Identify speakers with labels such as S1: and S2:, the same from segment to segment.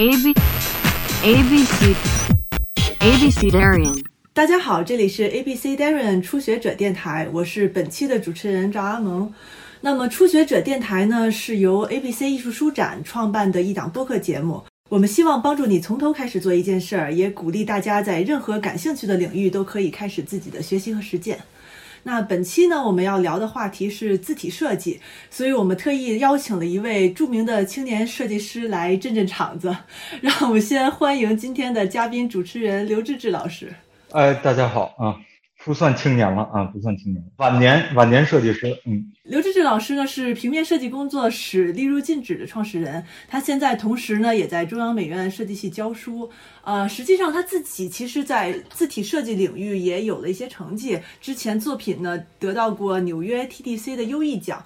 S1: A B A B C A B C Darian.
S2: 大家好，这里是 ABC Darren 初学者电台，我是本期的主持人赵阿蒙。那么，初学者电台呢是由 ABC 艺术书展创办的一档播客节目。我们希望帮助你从头开始做一件事儿，也鼓励大家在任何感兴趣的领域都可以开始自己的学习和实践。那本期呢，我们要聊的话题是字体设计，所以我们特意邀请了一位著名的青年设计师来镇镇场子。让我们先欢迎今天的嘉宾主持人刘志志老师。
S3: 哎，大家好啊，不算青年了啊，不算青年，晚年晚年设计师，嗯，
S2: 刘志志老师呢是平面设计工作室“立入禁止”的创始人，他现在同时呢也在中央美院设计系教书。呃，实际上他自己其实，在字体设计领域也有了一些成绩，之前作品呢得到过纽约 TDC 的优异奖。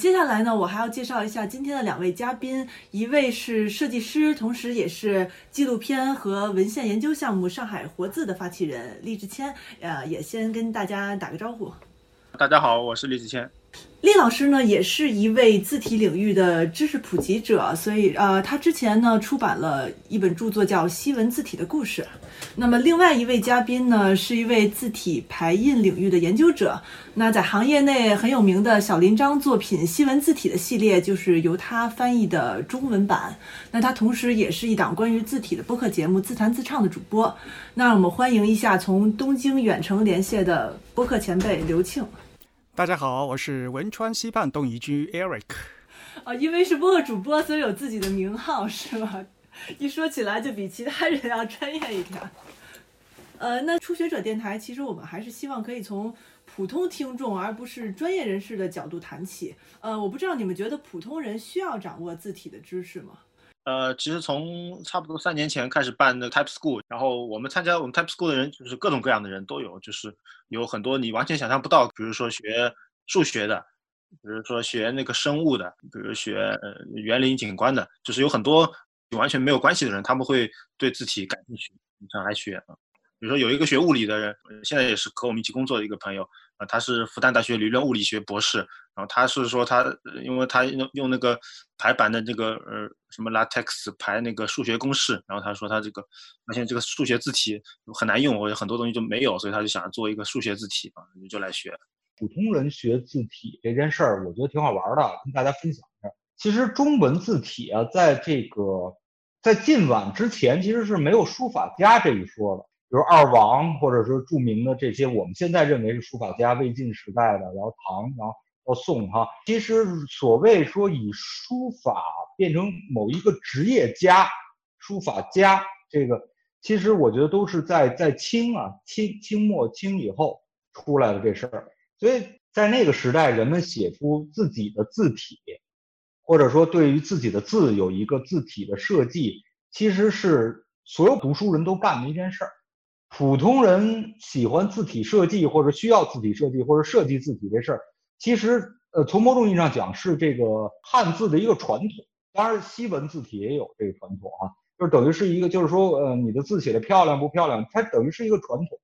S2: 接下来呢，我还要介绍一下今天的两位嘉宾，一位是设计师，同时也是纪录片和文献研究项目“上海活字”的发起人李志谦。呃，也先跟大家打个招呼。
S4: 大家好，我是李志谦。
S2: 厉老师呢，也是一位字体领域的知识普及者，所以呃，他之前呢出版了一本著作叫《西文字体的故事》。那么另外一位嘉宾呢，是一位字体排印领域的研究者。那在行业内很有名的小林章作品《西文字体》的系列，就是由他翻译的中文版。那他同时也是一档关于字体的播客节目《自弹自唱》的主播。那我们欢迎一下从东京远程连线的播客前辈刘庆。
S5: 大家好，我是汶川西畔东移居 Eric。
S2: 啊，因为是播客主播，所以有自己的名号是吧？一说起来就比其他人要专业一点。呃，那初学者电台其实我们还是希望可以从普通听众而不是专业人士的角度谈起。呃，我不知道你们觉得普通人需要掌握字体的知识吗？
S4: 呃，其实从差不多三年前开始办的 Type School，然后我们参加我们 Type School 的人就是各种各样的人都有，就是有很多你完全想象不到，比如说学数学的，比如说学那个生物的，比如学呃园林景观的，就是有很多完全没有关系的人，他们会对字体感兴趣，想来学啊。比如说有一个学物理的人，现在也是和我们一起工作的一个朋友，啊，他是复旦大学理论物理学博士，然后他是说他，因为他用用那个排版的这个呃什么 LaTeX 排那个数学公式，然后他说他这个发现这个数学字体很难用，或者很多东西就没有，所以他就想做一个数学字体啊，就来学。
S3: 普通人学字体这件事儿，我觉得挺好玩的，跟大家分享一下。其实中文字体啊，在这个在晋晚之前，其实是没有书法家这一说的。比如二王，或者说著名的这些，我们现在认为是书法家，魏晋时代的，然后唐，然后到宋，哈，其实所谓说以书法变成某一个职业家，书法家，这个其实我觉得都是在在清啊，清清末清以后出来的这事儿。所以在那个时代，人们写出自己的字体，或者说对于自己的字有一个字体的设计，其实是所有读书人都干的一件事儿。普通人喜欢字体设计，或者需要字体设计，或者设计字体这事儿，其实呃，从某种意义上讲是这个汉字的一个传统。当然，西文字体也有这个传统啊，就是等于是一个，就是说呃，你的字写的漂亮不漂亮，它等于是一个传统。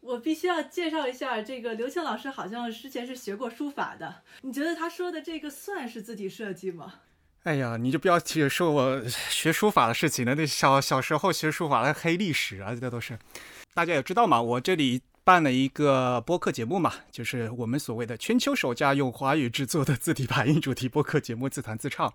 S2: 我必须要介绍一下，这个刘庆老师好像之前是学过书法的，你觉得他说的这个算是字体设计吗？
S5: 哎呀，你就不要提说我学书法的事情了，那小小时候学书法的黑历史啊，这都是。大家也知道嘛，我这里办了一个播客节目嘛，就是我们所谓的全球首家用华语制作的字体排印主题播客节目《自弹自唱》。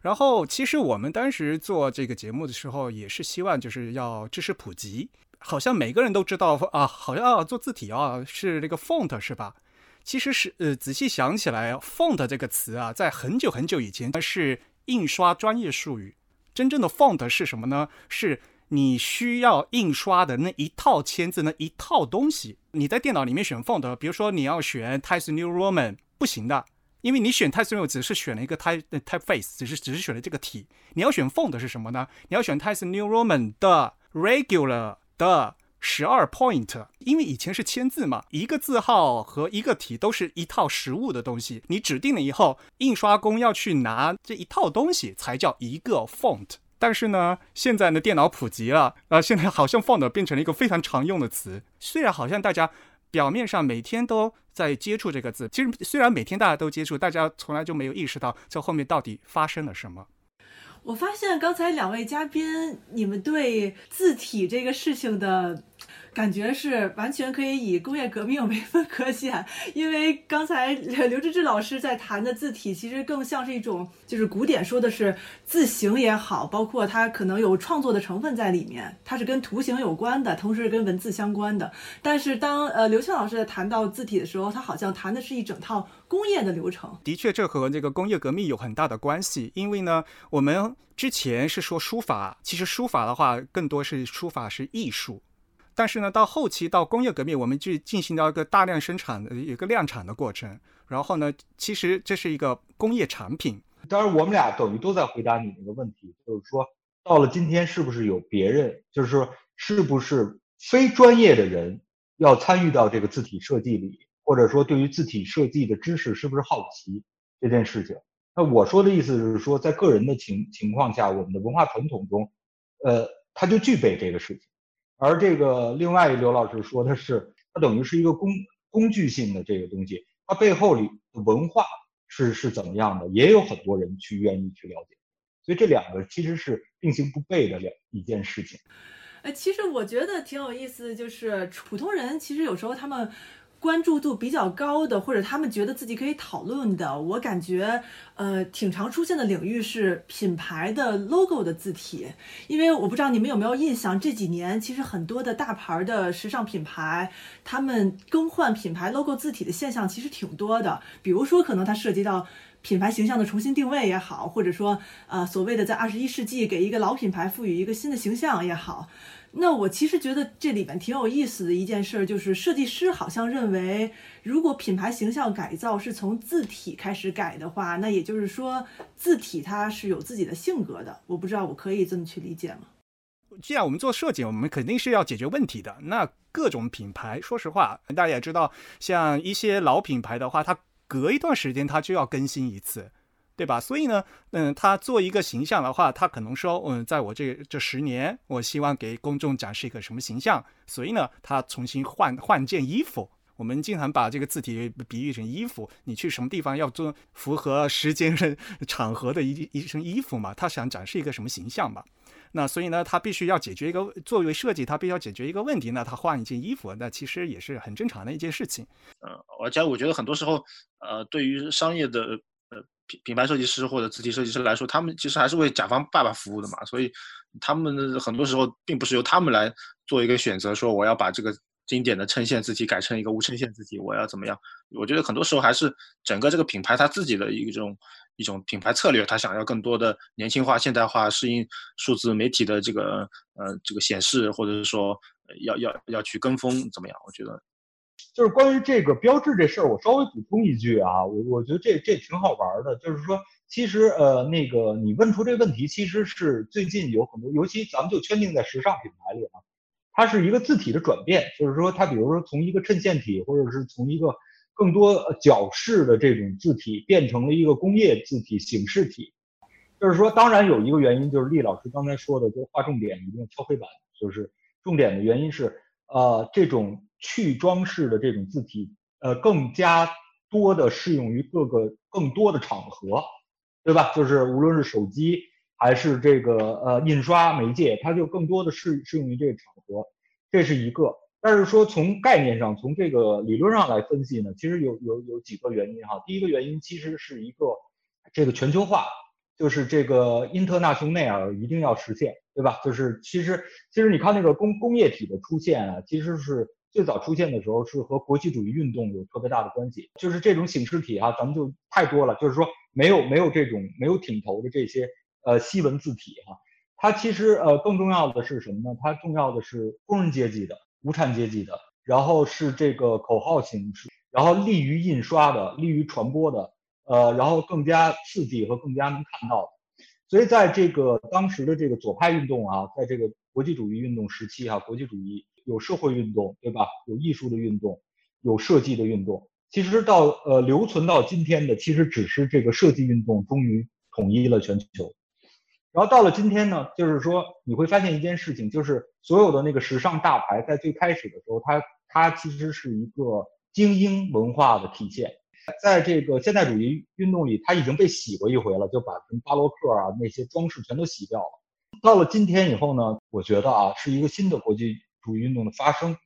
S5: 然后，其实我们当时做这个节目的时候，也是希望就是要知识普及。好像每个人都知道啊，好像要做字体啊，是这个 font 是吧？其实是呃，仔细想起来，font 这个词啊，在很久很久以前它是印刷专业术语。真正的 font 是什么呢？是你需要印刷的那一套签字那一套东西，你在电脑里面选 font，比如说你要选 Times New Roman，不行的，因为你选 Times 只是选了一个 type typeface，只是只是选了这个体。你要选 font 是什么呢？你要选 Times New Roman 的 regular 的十二 point，因为以前是签字嘛，一个字号和一个体都是一套实物的东西。你指定了以后，印刷工要去拿这一套东西才叫一个 font。但是呢，现在呢电脑普及了，啊，现在好像放的变成了一个非常常用的词。虽然好像大家表面上每天都在接触这个字，其实虽然每天大家都接触，大家从来就没有意识到这后面到底发生了什么。
S2: 我发现刚才两位嘉宾，你们对字体这个事情的感觉是完全可以以工业革命为分割线，因为刚才刘志志老师在谈的字体，其实更像是一种，就是古典说的是字形也好，包括它可能有创作的成分在里面，它是跟图形有关的，同时跟文字相关的。但是当呃刘庆老师在谈到字体的时候，他好像谈的是一整套工业的流程。
S5: 的确，这和这个工业革命有很大的关系，因为呢，我们之前是说书法，其实书法的话更多是书法是艺术，但是呢，到后期到工业革命，我们就进行到一个大量生产的一个量产的过程，然后呢，其实这是一个工业产品。
S3: 当然，我们俩等于都在回答你那个问题，就是说，到了今天，是不是有别人，就是说，是不是非专业的人要参与到这个字体设计里，或者说对于字体设计的知识是不是好奇这件事情？那我说的意思是说，在个人的情情况下，我们的文化传统中，呃，它就具备这个事情。而这个另外一刘老师说的是，它等于是一个工工具性的这个东西，它背后里文化是是怎么样的，也有很多人去愿意去了解。所以这两个其实是并行不悖的两一件事情。
S2: 哎，其实我觉得挺有意思，就是普通人其实有时候他们关注度比较高的，或者他们觉得自己可以讨论的，我感觉呃挺常出现的领域是品牌的 logo 的字体。因为我不知道你们有没有印象，这几年其实很多的大牌的时尚品牌，他们更换品牌 logo 字体的现象其实挺多的。比如说，可能它涉及到。品牌形象的重新定位也好，或者说，呃，所谓的在二十一世纪给一个老品牌赋予一个新的形象也好，那我其实觉得这里面挺有意思的一件事，就是设计师好像认为，如果品牌形象改造是从字体开始改的话，那也就是说，字体它是有自己的性格的。我不知道我可以这么去理解吗？
S5: 既然我们做设计，我们肯定是要解决问题的。那各种品牌，说实话，大家也知道，像一些老品牌的话，它隔一段时间它就要更新一次，对吧？所以呢，嗯，他做一个形象的话，他可能说，嗯，在我这这十年，我希望给公众展示一个什么形象，所以呢，他重新换换件衣服。我们经常把这个字体比喻成衣服，你去什么地方要做符合时间场合的一一身衣服嘛？他想展示一个什么形象嘛？那所以呢，他必须要解决一个作为设计，他必须要解决一个问题，那他换一件衣服，那其实也是很正常的一件事情。
S4: 嗯，而且我觉得很多时候，呃，对于商业的品品牌设计师或者字体设计师来说，他们其实还是为甲方爸爸服务的嘛，所以他们很多时候并不是由他们来做一个选择，说我要把这个。经典的衬线字体改成一个无衬线字体，我要怎么样？我觉得很多时候还是整个这个品牌它自己的一种一种品牌策略，它想要更多的年轻化、现代化，适应数字媒体的这个呃这个显示，或者是说要要要去跟风怎么样？我觉得
S3: 就是关于这个标志这事儿，我稍微补充一句啊，我我觉得这这挺好玩的，就是说其实呃那个你问出这个问题，其实是最近有很多，尤其咱们就圈定在时尚品牌里啊。它是一个字体的转变，就是说，它比如说从一个衬线体，或者是从一个更多角式的这种字体，变成了一个工业字体形式体。就是说，当然有一个原因，就是厉老师刚才说的，就画重点一定要敲黑板，就是重点的原因是，呃，这种去装饰的这种字体，呃，更加多的适用于各个更多的场合，对吧？就是无论是手机。还是这个呃印刷媒介，它就更多的适适用于这个场合，这是一个。但是说从概念上，从这个理论上来分析呢，其实有有有几个原因哈。第一个原因其实是一个这个全球化，就是这个英特纳雄内尔一定要实现，对吧？就是其实其实你看那个工工业体的出现啊，其实是最早出现的时候是和国际主义运动有特别大的关系。就是这种形式体啊，咱们就太多了，就是说没有没有这种没有挺头的这些。呃，西文字体哈，它其实呃更重要的是什么呢？它重要的是工人阶级的、无产阶级的，然后是这个口号形式，然后利于印刷的、利于传播的，呃，然后更加刺激和更加能看到。所以在这个当时的这个左派运动啊，在这个国际主义运动时期哈、国际主义有社会运动，对吧？有艺术的运动，有设计的运动。其实到呃留存到今天的，其实只是这个设计运动终于统一了全球。然后到了今天呢，就是说你会发现一件事情，就是所有的那个时尚大牌在最开始的时候，它它其实是一个精英文化的体现。在这个现代主义运动里，它已经被洗过一回了，就把什么巴洛克啊那些装饰全都洗掉了。到了今天以后呢，我觉得啊，是一个新的国际主义运动的发生。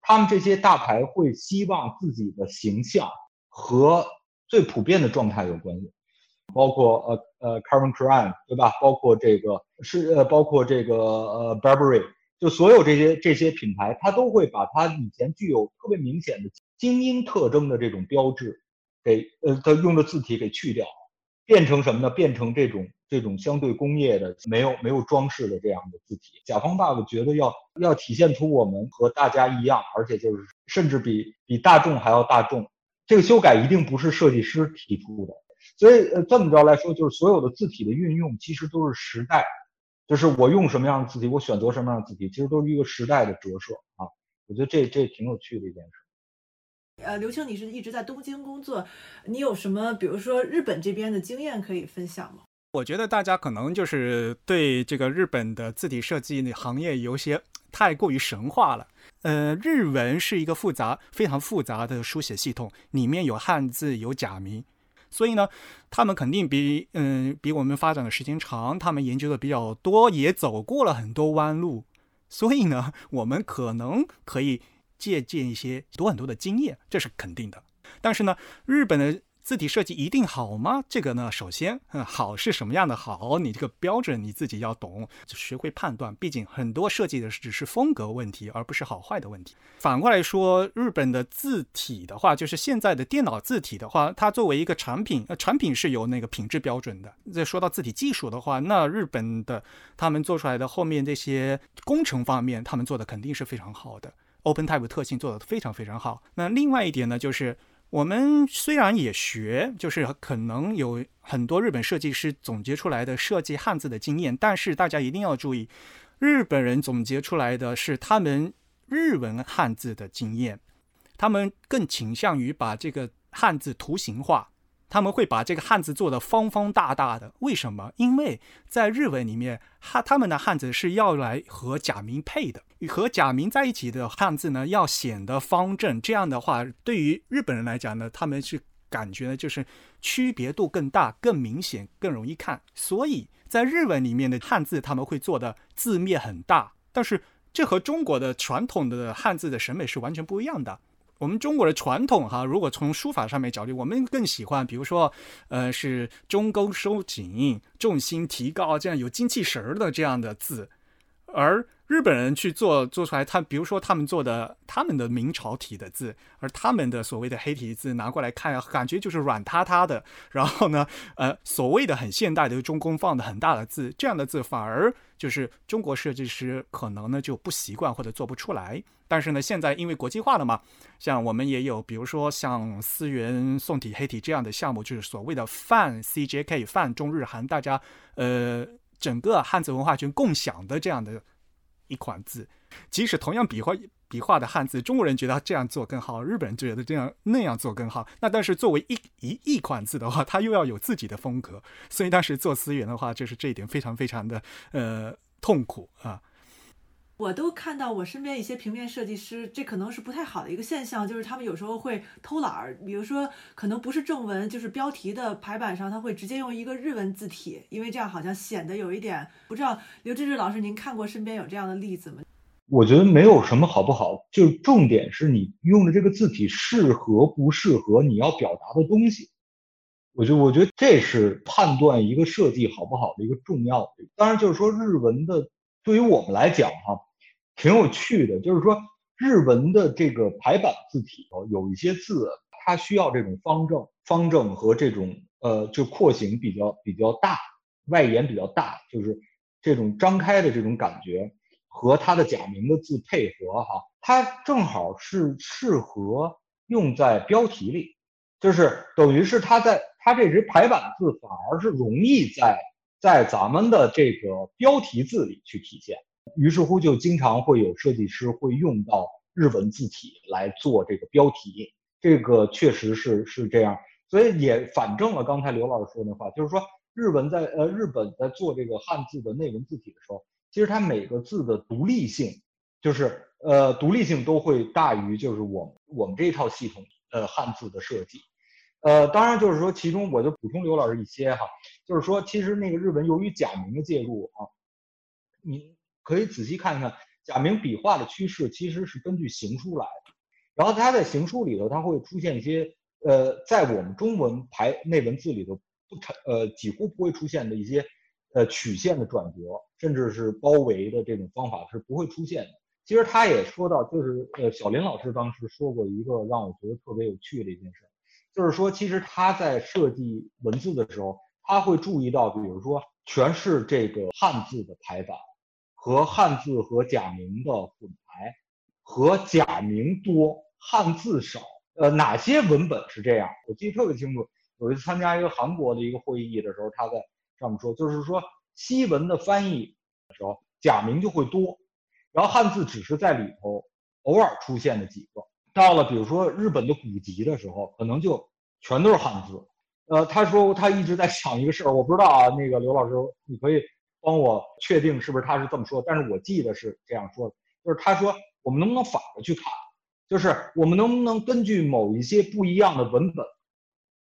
S3: 他们这些大牌会希望自己的形象和最普遍的状态有关系，包括呃呃 c a r v i n Klein 对吧？包括这个是呃包括这个呃 Burberry，就所有这些这些品牌，它都会把它以前具有特别明显的精英特征的这种标志，给呃它用的字体给去掉，变成什么呢？变成这种这种相对工业的、没有没有装饰的这样的字体。甲方爸爸觉得要要体现出我们和大家一样，而且就是甚至比比大众还要大众。这个修改一定不是设计师提出的，所以呃这么着来说，就是所有的字体的运用其实都是时代，就是我用什么样的字体，我选择什么样的字体，其实都是一个时代的折射啊。我觉得这这挺有趣的一件事。
S2: 呃，刘青，你是一直在东京工作，你有什么比如说日本这边的经验可以分享吗？
S5: 我觉得大家可能就是对这个日本的字体设计行业有些太过于神话了。呃，日文是一个复杂、非常复杂的书写系统，里面有汉字，有假名，所以呢，他们肯定比嗯、比我们发展的时间长，他们研究的比较多，也走过了很多弯路，所以呢，我们可能可以借鉴一些多很多的经验，这是肯定的。但是呢，日本的字体设计一定好吗？这个呢，首先，嗯，好是什么样的好？你这个标准你自己要懂，学会判断。毕竟很多设计的只是风格问题，而不是好坏的问题。反过来说，日本的字体的话，就是现在的电脑字体的话，它作为一个产品，呃，产品是有那个品质标准的。再说到字体技术的话，那日本的他们做出来的后面这些工程方面，他们做的肯定是非常好的。OpenType 特性做的非常非常好。那另外一点呢，就是我们虽然也学，就是可能有很多日本设计师总结出来的设计汉字的经验，但是大家一定要注意，日本人总结出来的是他们日文汉字的经验，他们更倾向于把这个汉字图形化。他们会把这个汉字做得方方大大的，为什么？因为在日文里面，汉他们的汉字是要来和假名配的，和假名在一起的汉字呢，要显得方正。这样的话，对于日本人来讲呢，他们是感觉呢，就是区别度更大、更明显、更容易看。所以在日文里面的汉字，他们会做的字面很大，但是这和中国的传统的汉字的审美是完全不一样的。我们中国的传统哈，如果从书法上面角度，我们更喜欢，比如说，呃，是中勾收紧、重心提高这样有精气神儿的这样的字，而日本人去做做出来，他比如说他们做的他们的明朝体的字，而他们的所谓的黑体字拿过来看，感觉就是软塌塌的。然后呢，呃，所谓的很现代的中宫放的很大的字，这样的字反而就是中国设计师可能呢就不习惯或者做不出来。但是呢，现在因为国际化了嘛，像我们也有，比如说像思源宋体黑体这样的项目，就是所谓的泛 CJK 泛中日韩，大家呃整个汉字文化圈共享的这样的一款字。即使同样笔画笔画的汉字，中国人觉得这样做更好，日本人觉得这样那样做更好。那但是作为一一一款字的话，它又要有自己的风格，所以当时做思源的话，就是这一点非常非常的呃痛苦啊。
S2: 我都看到我身边一些平面设计师，这可能是不太好的一个现象，就是他们有时候会偷懒儿，比如说可能不是正文，就是标题的排版上，他会直接用一个日文字体，因为这样好像显得有一点不知道。刘志志老师，您看过身边有这样的例子吗？
S3: 我觉得没有什么好不好，就重点是你用的这个字体适合不适合你要表达的东西。我觉得，我觉得这是判断一个设计好不好的一个重要的。当然，就是说日文的对于我们来讲哈。挺有趣的，就是说日文的这个排版字体哦，有一些字它需要这种方正、方正和这种呃，就廓形比较比较大，外延比较大，就是这种张开的这种感觉和它的假名的字配合哈，它正好是适合用在标题里，就是等于是它在它这只排版字反而是容易在在咱们的这个标题字里去体现。于是乎，就经常会有设计师会用到日文字体来做这个标题，这个确实是是这样，所以也反证了刚才刘老师说那话，就是说日文在呃日本在做这个汉字的内文字体的时候，其实它每个字的独立性，就是呃独立性都会大于就是我我们这一套系统呃汉字的设计，呃当然就是说其中我就补充刘老师一些哈，就是说其实那个日文由于假名的介入啊，你。可以仔细看看贾明笔画的趋势，其实是根据行书来的。然后他在行书里头，它会出现一些呃，在我们中文排内文字里头不成呃几乎不会出现的一些呃曲线的转折，甚至是包围的这种方法是不会出现的。其实他也说到，就是呃小林老师当时说过一个让我觉得特别有趣的一件事，就是说其实他在设计文字的时候，他会注意到，比如说全是这个汉字的排版。和汉字和假名的混排，和假名多汉字少，呃，哪些文本是这样？我记得特别清楚。有一次参加一个韩国的一个会议的时候，他在上面说，就是说西文的翻译的时候，假名就会多，然后汉字只是在里头偶尔出现的几个。到了比如说日本的古籍的时候，可能就全都是汉字。呃，他说他一直在想一个事儿，我不知道啊，那个刘老师，你可以。帮我确定是不是他是这么说，但是我记得是这样说的，就是他说我们能不能反着去看，就是我们能不能根据某一些不一样的文本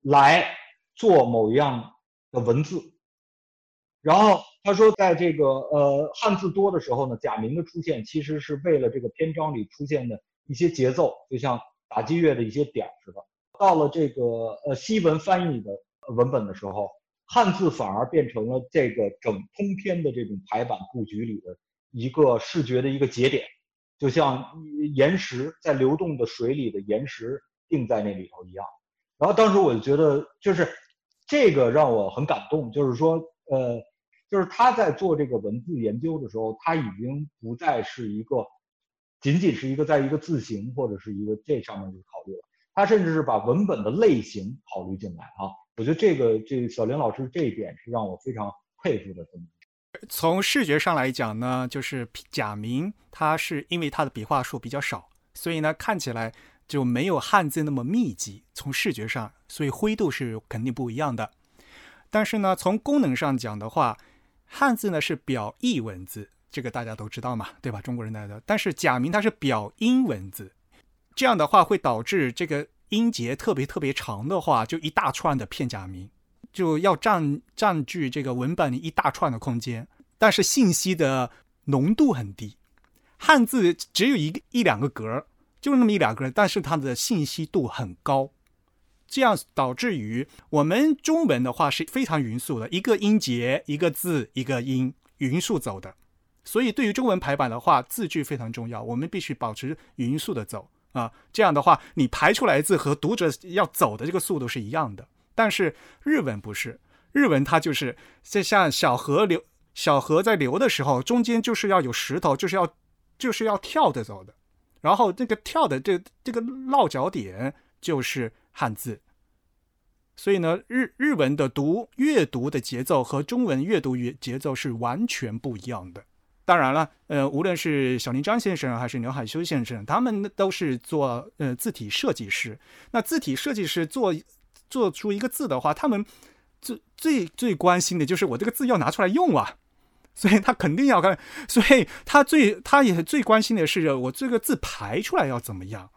S3: 来做某一样的文字，然后他说在这个呃汉字多的时候呢，假名的出现其实是为了这个篇章里出现的一些节奏，就像打击乐的一些点似的，到了这个呃西文翻译的文本的时候。汉字反而变成了这个整通篇的这种排版布局里的一个视觉的一个节点，就像岩石在流动的水里的岩石定在那里头一样。然后当时我就觉得，就是这个让我很感动，就是说，呃，就是他在做这个文字研究的时候，他已经不再是一个仅仅是一个在一个字形或者是一个这上面去考虑了，他甚至是把文本的类型考虑进来啊。我觉得这个这个小林老师这一点是让我非常佩服的。
S5: 从视觉上来讲呢，就是假名，它是因为它的笔画数比较少，所以呢看起来就没有汉字那么密集。从视觉上，所以灰度是肯定不一样的。但是呢，从功能上讲的话，汉字呢是表意文字，这个大家都知道嘛，对吧？中国人来的。但是假名它是表音文字，这样的话会导致这个。音节特别特别长的话，就一大串的片假名，就要占占据这个文本一大串的空间。但是信息的浓度很低，汉字只有一个一两个格，就那么一两个，但是它的信息度很高，这样导致于我们中文的话是非常匀速的，一个音节一个字一个音匀速走的。所以对于中文排版的话，字句非常重要，我们必须保持匀速的走。啊，这样的话，你排出来字和读者要走的这个速度是一样的。但是日文不是，日文它就是就像小河流，小河在流的时候，中间就是要有石头，就是要就是要跳着走的。然后这个跳的这这个落脚点就是汉字。所以呢，日日文的读阅读的节奏和中文阅读节节奏是完全不一样的。当然了，呃，无论是小林张先生还是刘海修先生，他们都是做呃字体设计师。那字体设计师做做出一个字的话，他们最最最关心的就是我这个字要拿出来用啊，所以他肯定要看，所以他最他也最关心的是我这个字排出来要怎么样。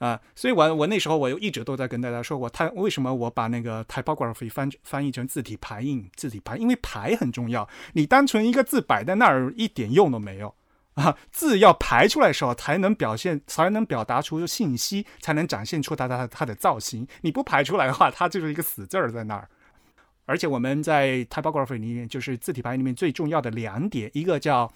S5: 啊，所以我我那时候我又一直都在跟大家说，我太为什么我把那个 typography 翻翻译成字体排印，字体排，因为排很重要。你单纯一个字摆在那儿一点用都没有啊，字要排出来的时候才能表现，才能表达出信息，才能展现出它它它的造型。你不排出来的话，它就是一个死字儿在那儿。而且我们在 typography 里面，就是字体排里面最重要的两点，一个叫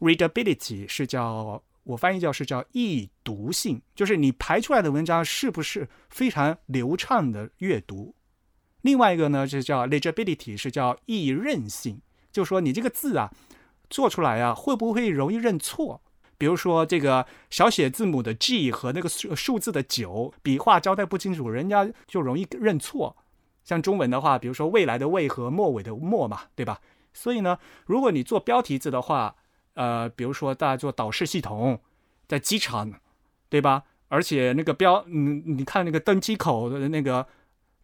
S5: readability，是叫。我翻译叫是叫易读性，就是你排出来的文章是不是非常流畅的阅读。另外一个呢，就叫 legibility，是叫易认性，就说你这个字啊做出来啊会不会容易认错？比如说这个小写字母的 G 和那个数数字的九，笔画交代不清楚，人家就容易认错。像中文的话，比如说未来的未和末尾的末嘛，对吧？所以呢，如果你做标题字的话，呃，比如说大家做导视系统，在机场，对吧？而且那个标，嗯，你看那个登机口的那个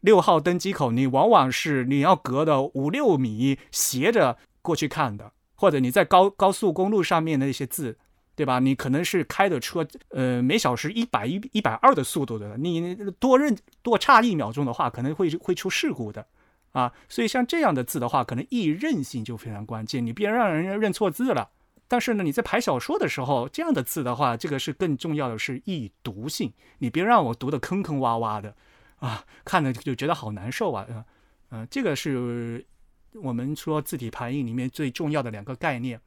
S5: 六号登机口，你往往是你要隔的五六米斜着过去看的，或者你在高高速公路上面的一些字，对吧？你可能是开的车，呃，每小时一百一一百二的速度的，你多认多差一秒钟的话，可能会会出事故的，啊，所以像这样的字的话，可能易认性就非常关键，你别让人家认错字了。但是呢，你在排小说的时候，这样的字的话，这个是更重要的是易读性，你别让我读的坑坑洼洼的，啊，看着就觉得好难受啊，嗯、呃，这个是我们说字体排印里面最重要的两个概念。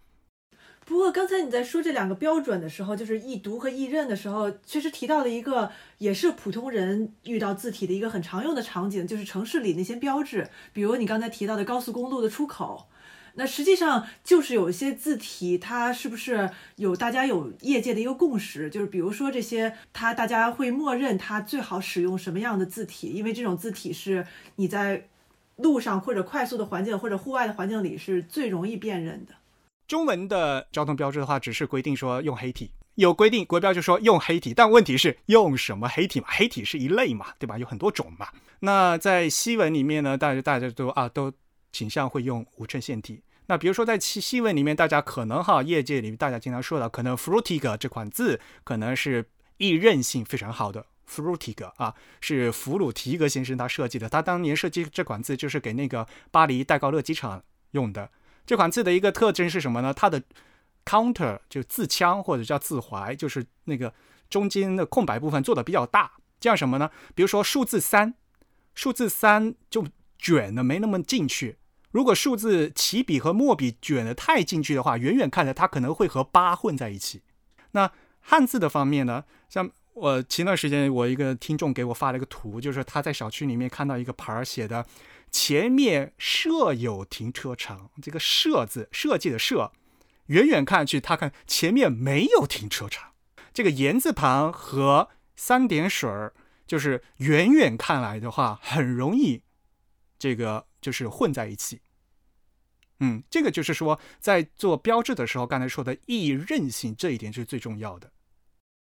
S2: 不过刚才你在说这两个标准的时候，就是易读和易认的时候，确实提到了一个也是普通人遇到字体的一个很常用的场景，就是城市里那些标志，比如你刚才提到的高速公路的出口。那实际上就是有一些字体，它是不是有大家有业界的一个共识？就是比如说这些，它大家会默认它最好使用什么样的字体，因为这种字体是你在路上或者快速的环境或者户外的环境里是最容易辨认的。
S5: 中文的交通标志的话，只是规定说用黑体，有规定国标就说用黑体，但问题是用什么黑体嘛？黑体是一类嘛，对吧？有很多种嘛。那在西文里面呢，大家大家都啊都倾向会用无衬线体。那比如说在细细文里面，大家可能哈业界里面大家经常说的，可能 fruitig 这款字可能是易认性非常好的 fruitig 啊，是弗鲁提格先生他设计的，他当年设计这款字就是给那个巴黎戴高乐机场用的。这款字的一个特征是什么呢？它的 counter 就字腔或者叫字怀，就是那个中间的空白部分做的比较大，这样什么呢？比如说数字三，数字三就卷的没那么进去。如果数字起笔和墨笔卷的太进去的话，远远看着它可能会和八混在一起。那汉字的方面呢？像我前段时间我一个听众给我发了一个图，就是他在小区里面看到一个牌儿写的前面设有停车场，这个“设”字设计的“设”，远远看去他看前面没有停车场。这个言字旁和三点水儿，就是远远看来的话，很容易这个就是混在一起。嗯，这个就是说，在做标志的时候，刚才说的易韧性这一点是最重要的。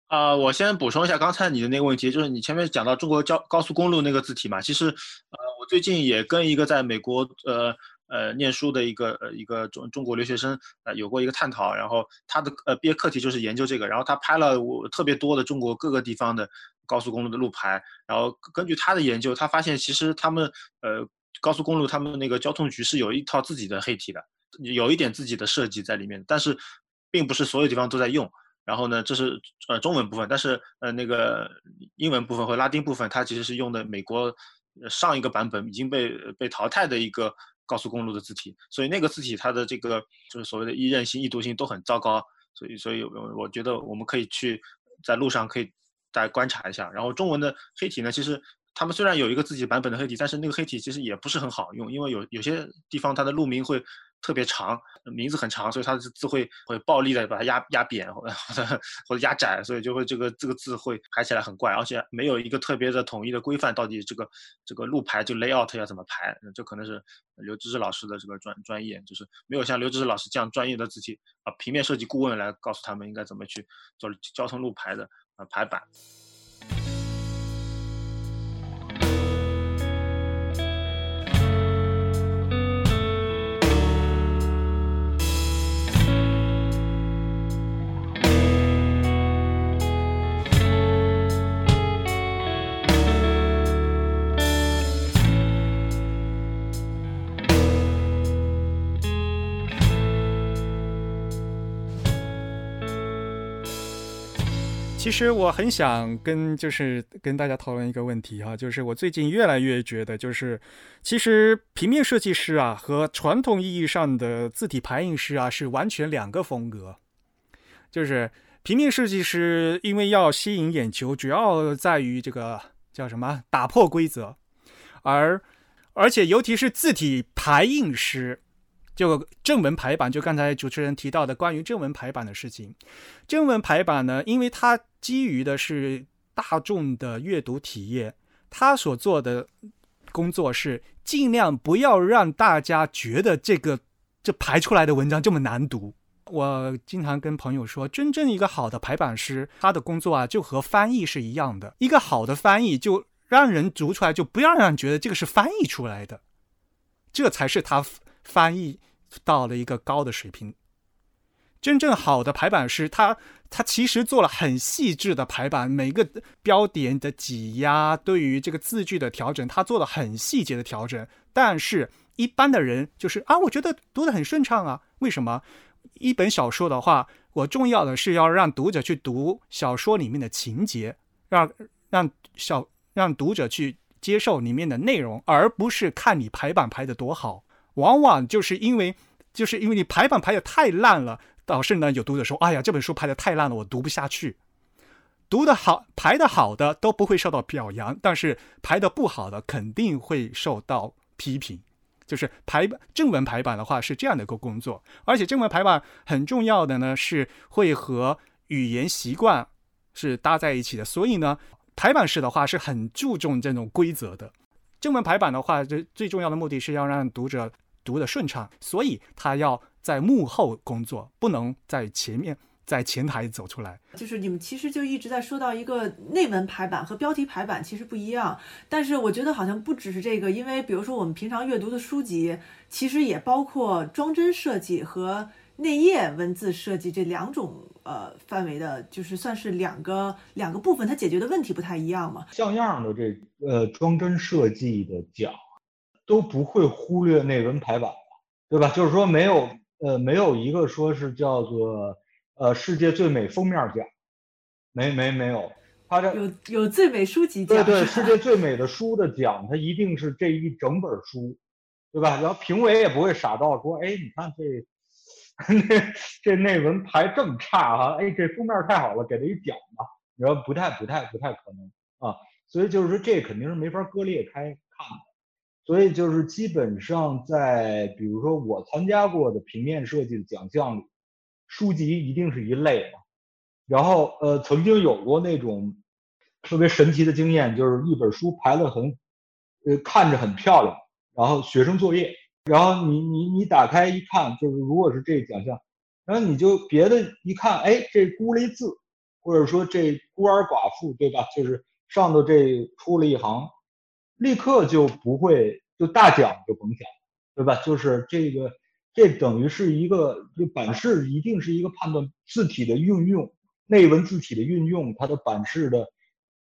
S4: 啊、我先补充一下刚才你的那个问题，就是你前面讲到中国交高速公路那个字体嘛，其实，呃，我最近也跟一个在美国呃呃念书的一个呃一个中中国留学生呃有过一个探讨，然后他的呃毕业课题就是研究这个，然后他拍了我特别多的中国各个地方的高速公路的路牌，然后根据他的研究，他发现其实他们呃。高速公路他们那个交通局是有一套自己的黑体的，有一点自己的设计在里面，但是并不是所有地方都在用。然后呢，这是呃中文部分，但是呃那个英文部分和拉丁部分，它其实是用的美国上一个版本已经被被淘汰的一个高速公路的字体，所以那个字体它的这个就是所谓的易认性、易读性都很糟糕。所以所以我觉得我们可以去在路上可以大家观察一下。然后中文的黑体呢，其实。他们虽然有一个自己版本的黑体，但是那个黑体其实也不是很好用，因为有有些地方它的路名会特别长，名字很长，所以它的字会会暴力的把它压压扁或者或者压窄，所以就会这个这个字会排起来很怪，而且没有一个特别的统一的规范，到底这个这个路牌就 layout 要怎么排，这可能是刘芝芝老师的这个专专业，就是没有像刘芝芝老师这样专业的字体啊平面设计顾问来告诉他们应该怎么去做交通路牌的啊排版。
S5: 其实我很想跟就是跟大家讨论一个问题哈，就是我最近越来越觉得，就是其实平面设计师啊和传统意义上的字体排印师啊是完全两个风格。就是平面设计师因为要吸引眼球，主要在于这个叫什么打破规则，而而且尤其是字体排印师。就正文排版，就刚才主持人提到的关于正文排版的事情。正文排版呢，因为它基于的是大众的阅读体验，它所做的工作是尽量不要让大家觉得这个这排出来的文章这么难读。我经常跟朋友说，真正一个好的排版师，他的工作啊，就和翻译是一样的。一个好的翻译，就让人读出来，就不要让人觉得这个是翻译出来的，这才是他翻译到了一个高的水平。真正好的排版师，他他其实做了很细致的排版，每个标点的挤压，对于这个字句的调整，他做了很细节的调整。但是，一般的人就是啊，我觉得读得很顺畅啊。为什么？一本小说的话，我重要的是要让读者去读小说里面的情节，让让小让读者去接受里面的内容，而不是看你排版排得多好。往往就是因为就是因为你排版排的太烂了。导致呢，有读者说：“哎呀，这本书排的太烂了，我读不下去。”读得好、排的好的都不会受到表扬，但是排的不好的肯定会受到批评。就是排正文排版的话是这样的一个工作，而且正文排版很重要的呢是会和语言习惯是搭在一起的，所以呢，排版式的话是很注重这种规则的。正文排版的话，这最重要的目的是要让读者读得顺畅，所以他要。在幕后工作，不能在前面，在前台走出来。
S2: 就是你们其实就一直在说到一个内文排版和标题排版其实不一样，但是我觉得好像不只是这个，因为比如说我们平常阅读的书籍，其实也包括装帧设计和内页文字设计这两种呃范围的，就是算是两个两个部分，它解决的问题不太一样嘛。
S3: 像样的这呃装帧设计的奖，都不会忽略内文排版对吧？就是说没有。呃，没有一个说是叫做呃世界最美封面奖，没没没有，它这
S2: 有有最美书籍奖，
S3: 对对，世界最美的书的奖，它一定是这一整本书，对吧？然后评委也不会傻到说，哎，你看这那 这内文排这么差哈，哎，这封面太好了，给他一奖吧？你说不太不太不太可能啊，所以就是说这肯定是没法割裂开看的。所以就是基本上在，比如说我参加过的平面设计的奖项里，书籍一定是一类嘛。然后呃，曾经有过那种特别神奇的经验，就是一本书排的很，呃，看着很漂亮，然后学生作业，然后你你你打开一看，就是如果是这个奖项，然后你就别的一看，哎，这孤了字，或者说这孤儿寡妇，对吧？就是上头这出了一行。立刻就不会就大奖就甭想，对吧？就是这个，这等于是一个就版式一定是一个判断字体的运用，内文字体的运用，它的版式的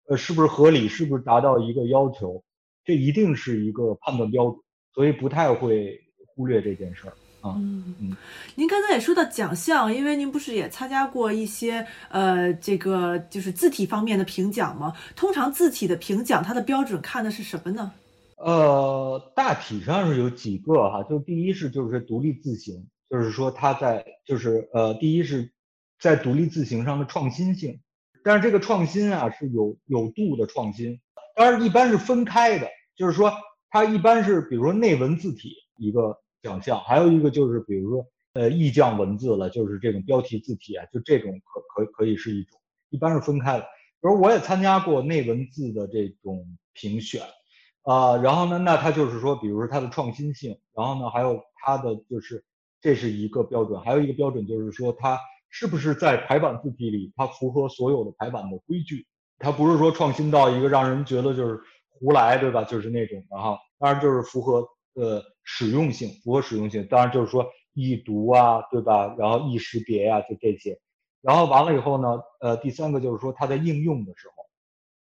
S3: 呃是不是合理，是不是达到一个要求，这一定是一个判断标准，所以不太会忽略这件事儿。嗯嗯，
S2: 您刚才也说到奖项，因为您不是也参加过一些呃，这个就是字体方面的评奖吗？通常字体的评奖，它的标准看的是什么呢？
S3: 呃，大体上是有几个哈，就第一是就是独立字形，就是说它在就是呃，第一是在独立字形上的创新性，但是这个创新啊是有有度的创新，当然一般是分开的，就是说它一般是比如说内文字体一个。奖项还有一个就是，比如说，呃，意匠文字了，就是这种标题字体啊，就这种可可可以是一种，一般是分开的。比如我也参加过内文字的这种评选，啊，然后呢，那它就是说，比如说它的创新性，然后呢，还有它的就是这是一个标准，还有一个标准就是说它是不是在排版字体里它符合所有的排版的规矩，它不是说创新到一个让人觉得就是胡来，对吧？就是那种，然后当然就是符合。呃，使用性符合使用性，当然就是说易读啊，对吧？然后易识别呀，就这些。然后完了以后呢，呃，第三个就是说它在应用的时候，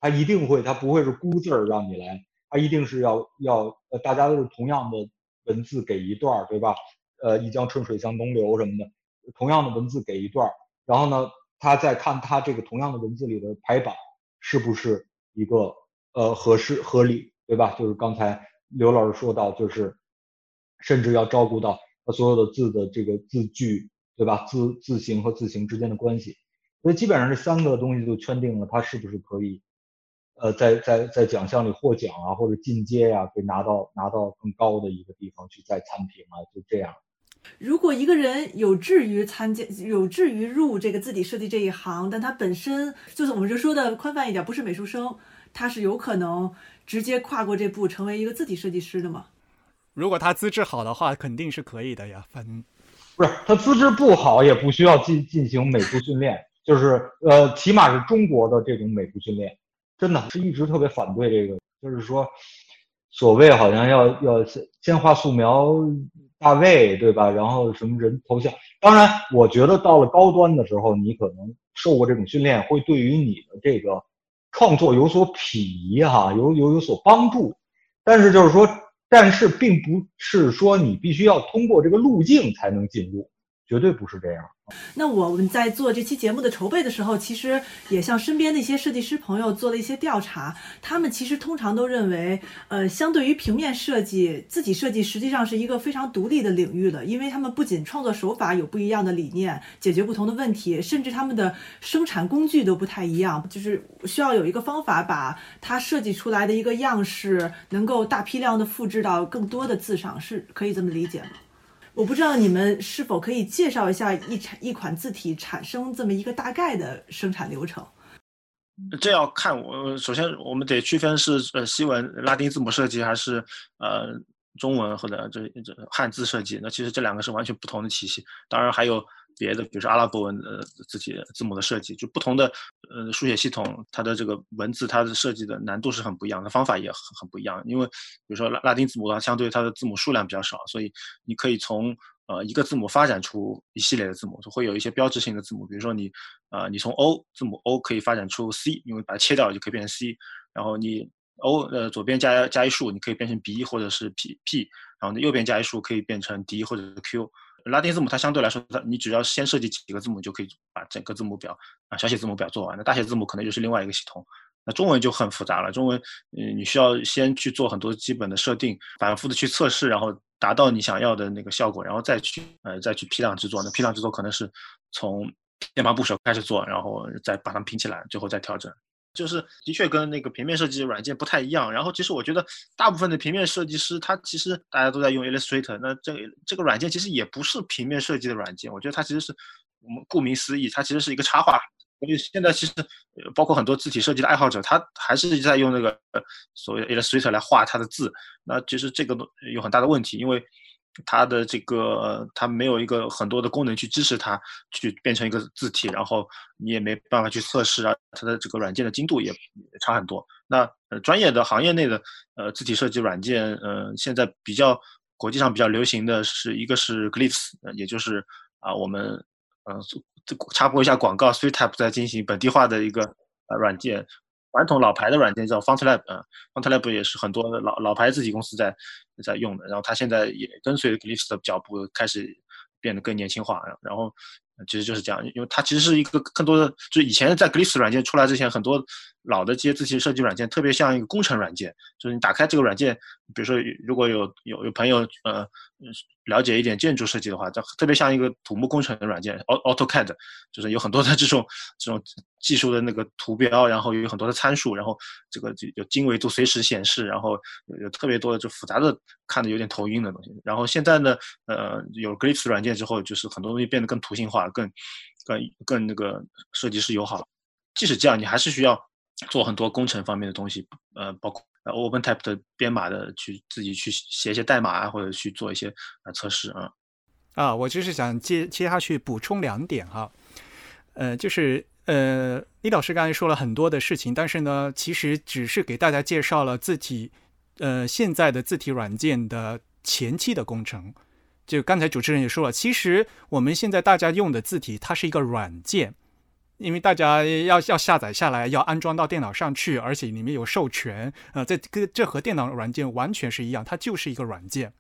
S3: 它一定会，它不会是孤字儿让你来，它一定是要要，呃，大家都是同样的文字给一段，对吧？呃，一江春水向东流什么的，同样的文字给一段，然后呢，他再看他这个同样的文字里的排版是不是一个呃合适合理，对吧？就是刚才。刘老师说到，就是甚至要照顾到他所有的字的这个字句，对吧？字字形和字形之间的关系，所以基本上这三个东西就圈定了他是不是可以，呃，在在在奖项里获奖啊，或者进阶呀，给拿到拿到更高的一个地方去再参评啊，就这样。
S2: 如果一个人有志于参加，有志于入这个字体设计这一行，但他本身就是我们就说的宽泛一点，不是美术生。他是有可能直接跨过这步，成为一个字体设计师的吗？
S5: 如果他资质好的话，肯定是可以的呀。反正
S3: 不是他资质不好，也不需要进进行美术训练，就是呃，起码是中国的这种美术训练，真的是一直特别反对这个，就是说，所谓好像要要先先画素描大卫，对吧？然后什么人头像，当然，我觉得到了高端的时候，你可能受过这种训练，会对于你的这个创作有所裨益哈，有有有所帮助。但是就是说，但是并不是说你必须要通过这个路径才能进入，绝对不是这样。
S2: 那我们在做这期节目的筹备的时候，其实也向身边的一些设计师朋友做了一些调查，他们其实通常都认为，呃，相对于平面设计，自己设计实际上是一个非常独立的领域的，因为他们不仅创作手法有不一样的理念，解决不同的问题，甚至他们的生产工具都不太一样，就是需要有一个方法把它设计出来的一个样式能够大批量的复制到更多的字上，是可以这么理解吗？我不知道你们是否可以介绍一下一产一款字体产生这么一个大概的生产流程？
S4: 这要看我首先我们得区分是呃西文拉丁字母设计还是呃中文或者这这汉字设计。那其实这两个是完全不同的体系。当然还有别的，比如说阿拉伯文的字体字母的设计，就不同的呃书写系统，它的这个文字它的设计的难度是很不一样的，方法也很很不一样。因为比如说拉拉丁字母的话，相对它的字母数量比较少，所以你可以从呃一个字母发展出一系列的字母，会有一些标志性的字母，比如说你呃你从 O 字母 O 可以发展出 C，因为把它切掉就可以变成 C，然后你 O 呃左边加加一竖，你可以变成 B 或者是 P P，然后呢右边加一竖可以变成 D 或者是 Q。拉丁字母它相对来说，它你只要先设计几个字母就可以把整个字母表啊小写字母表做完。那大写字母可能就是另外一个系统。那中文就很复杂了，中文嗯你需要先去做很多基本的设定，反复的去测试，然后达到你想要的那个效果，然后再去呃再去批量制作。那批量制作可能是从键盘部首开始做，然后再把它们拼起来，最后再调整。就是的确跟那个平面设计软件不太一样。然后其实我觉得大部分的平面设计师，他其实大家都在用 Illustrator，那这个这个软件其实也不是平面设计的软件。我觉得它其实是我们顾名思义，它其实是一个插画。所以现在其实包括很多字体设计的爱好者，他还是在用那个呃所谓的 Illustrator 来画他的字。那其实这个都有很大的问题，因为它的这个它没有一个很多的功能去支持它去变成一个字体，然后你也没办法去测试啊，它的这个软件的精度也差很多。那呃专业的行业内的呃字体设计软件，呃现在比较国际上比较流行的是一个是 Glyphs，也就是啊我们呃这插播一下广告，SweetType 在进行本地化的一个呃软件。传统老牌的软件叫 FontLab，嗯，FontLab 也是很多老老牌自己公司在在用的，然后它现在也跟随 Glyphs 的脚步开始变得更年轻化，然后其实就是这样，因为它其实是一个更多的，就以前在 Glyphs 软件出来之前，很多老的这些字体设计软件特别像一个工程软件，就是你打开这个软件，比如说如果有有有朋友呃了解一点建筑设计的话，它特别像一个土木工程的软件，AutoCAD，就是有很多的这种这种技术的那个图标，然后有很多的参数，然后这个就有经纬度随时显示，然后有有特别多的就复杂的看的有点头晕的东西。然后现在呢，呃，有 Glyphs 软件之后，就是很多东西变得更图形化，更更更那个设计师友好。即使这样，你还是需要做很多工程方面的东西，呃，包括。呃，OpenType 的编码的去自己去写一些代码啊，或者去做一些呃测试啊。
S5: 啊，我就是想接接下去补充两点哈，呃，就是呃，李老师刚才说了很多的事情，但是呢，其实只是给大家介绍了字体，呃，现在的字体软件的前期的工程。就刚才主持人也说了，其实我们现在大家用的字体，它是一个软件。因为大家要要下载下来，要安装到电脑上去，而且里面有授权，呃，这跟这和电脑软件完全是一样，它就是一个软件。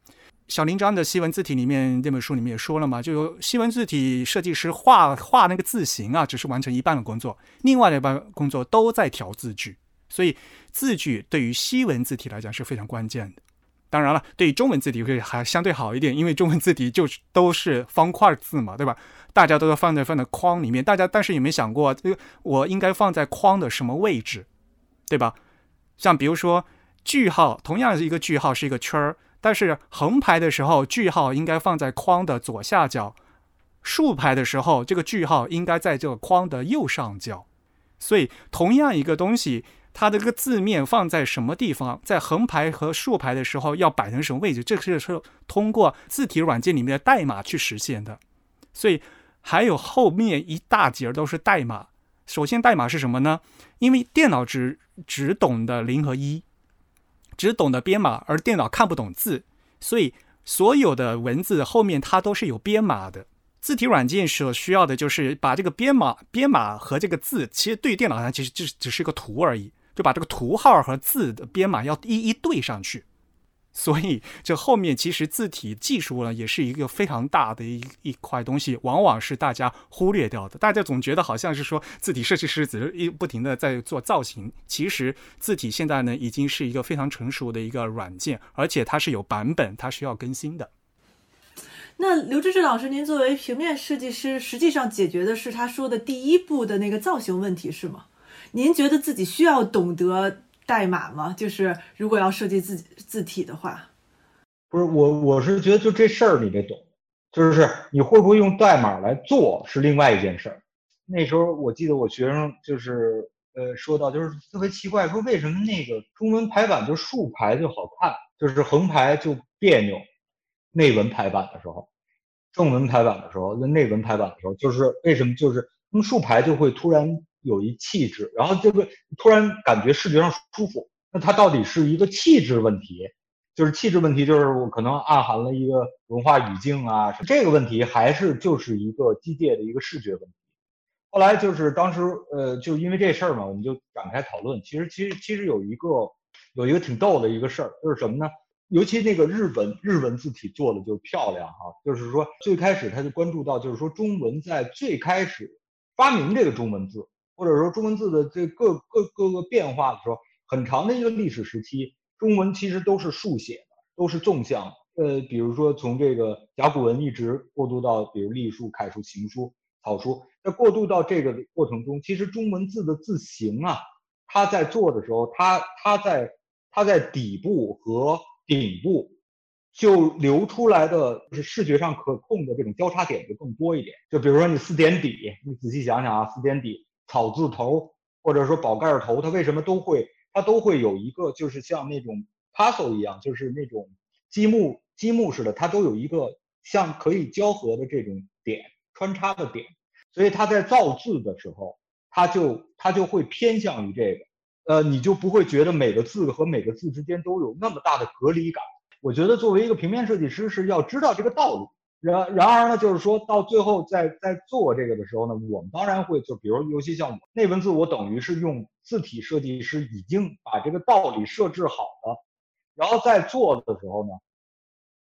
S5: 小林章的西文字体里面那本书里面也说了嘛，就西文字体设计师画画那个字形啊，只是完成一半的工作，另外的一半工作都在调字距，所以字距对于西文字体来讲是非常关键的。当然了，对于中文字体会还相对好一点，因为中文字体就是都是方块字嘛，对吧？大家都要放在放在框里面，大家但是有没有想过，这个我应该放在框的什么位置，对吧？像比如说句号，同样是一个句号是一个圈儿，但是横排的时候句号应该放在框的左下角，竖排的时候这个句号应该在这个框的右上角。所以同样一个东西，它这个字面放在什么地方，在横排和竖排的时候要摆成什么位置，这个是通过字体软件里面的代码去实现的。所以还有后面一大截都是代码。首先，代码是什么呢？因为电脑只只懂得零和一，只懂得编码，而电脑看不懂字，所以所有的文字后面它都是有编码的。字体软件所需要的就是把这个编码、编码和这个字，其实对于电脑上其实只只是一个图而已，就把这个图号和字的编码要一一对上去。所以这后面其实字体技术呢，也是一个非常大的一一块东西，往往是大家忽略掉的。大家总觉得好像是说字体设计师只是一不停的在做造型，其实字体现在呢已经是一个非常成熟的一个软件，而且它是有版本，它需要更新的。
S2: 那刘志志老师，您作为平面设计师，实际上解决的是他说的第一步的那个造型问题，是吗？您觉得自己需要懂得代码吗？就是如果要设计字字体的话，
S3: 不是我，我是觉得就这事儿你得懂，就是你会不会用代码来做是另外一件事儿。那时候我记得我学生就是呃说到就是特别奇怪，说为什么那个中文排版就竖排就好看，就是横排就别扭。内文排版的时候，正文排版的时候，那内文排版的时候，就是为什么就是用竖排就会突然有一气质，然后这个突然感觉视觉上舒服。那它到底是一个气质问题，就是气质问题，就是我可能暗含了一个文化语境啊，这个问题，还是就是一个机械的一个视觉问题？后来就是当时呃，就因为这事儿嘛，我们就展开讨论。其实其实其实有一个有一个挺逗的一个事儿，就是什么呢？尤其那个日本日文字体做的就漂亮哈，就是说最开始他就关注到，就是说中文在最开始发明这个中文字，或者说中文字的这各各各个变化的时候，很长的一个历史时期，中文其实都是竖写的，都是纵向。呃，比如说从这个甲骨文一直过渡到比如隶书、楷书、行书、草书，在过渡到这个过程中，其实中文字的字形啊，它在做的时候，它它在它在底部和顶部就留出来的就是视觉上可控的这种交叉点就更多一点。就比如说你四点底，你仔细想想啊，四点底草字头或者说宝盖头，它为什么都会它都会有一个就是像那种 puzzle 一样，就是那种积木积木似的，它都有一个像可以交合的这种点穿插的点，所以它在造字的时候，它就它就会偏向于这个。呃，你就不会觉得每个字和每个字之间都有那么大的隔离感。我觉得作为一个平面设计师是要知道这个道理。然然而呢，就是说到最后在在做这个的时候呢，我们当然会就比如尤其像我内文字，我等于是用字体设计师已经把这个道理设置好了，然后在做的时候呢，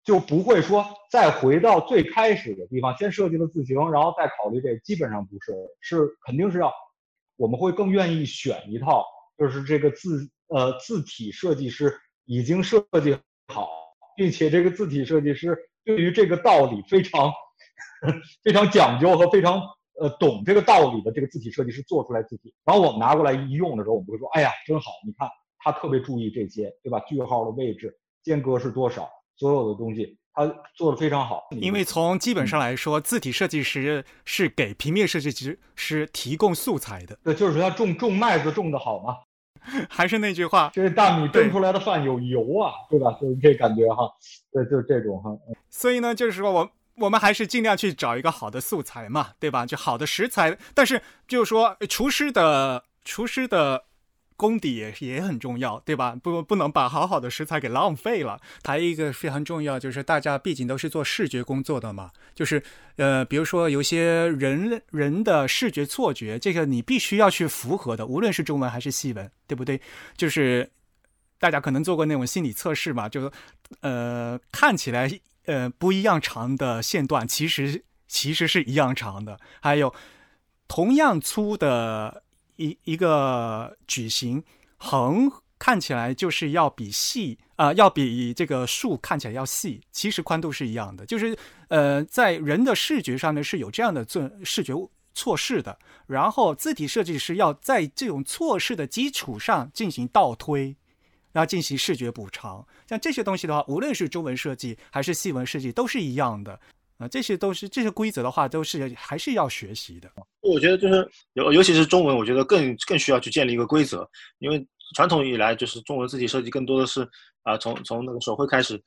S3: 就不会说再回到最开始的地方，先设计了字形，然后再考虑这，基本上不是，是肯定是要我们会更愿意选一套。就是这个字，呃，字体设计师已经设计好，并且这个字体设计师对于这个道理非常 非常讲究和非常呃懂这个道理的这个字体设计师做出来字体，然后我们拿过来一用的时候，我们会说，哎呀，真好，你看他特别注意这些，对吧？句号的位置、间隔是多少，所有的东西他做的非常好。
S5: 因为从基本上来说，字体设计师是给平面设计师是提供素材的。
S3: 对，就是说他种种麦子种的好嘛。
S5: 还是那句话，
S3: 这大米蒸出来的饭有油啊，对吧？就是这感觉哈，对，就是这种哈。
S5: 所以呢，就是说我我们还是尽量去找一个好的素材嘛，对吧？就好的食材，但是就是说厨师的厨师的。功底也也很重要，对吧？不不能把好好的食材给浪费了。还有一个非常重要，就是大家毕竟都是做视觉工作的嘛，就是呃，比如说有些人人的视觉错觉，这个你必须要去符合的，无论是中文还是西文，对不对？就是大家可能做过那种心理测试嘛，就是呃看起来呃不一样长的线段，其实其实是一样长的。还有同样粗的。一一个矩形横看起来就是要比细啊，要比这个竖看起来要细，其实宽度是一样的。就是呃，在人的视觉上面是有这样的做视觉错视的。然后字体设计师要在这种错视的基础上进行倒推，然后进行视觉补偿。像这些东西的话，无论是中文设计还是细文设计，都是一样的。啊，这些都是这些规则的话，都是还是要学习的。
S4: 我觉得就是尤尤其是中文，我觉得更更需要去建立一个规则，因为传统以来就是中文字体设计更多的是啊、从从那个手绘开始，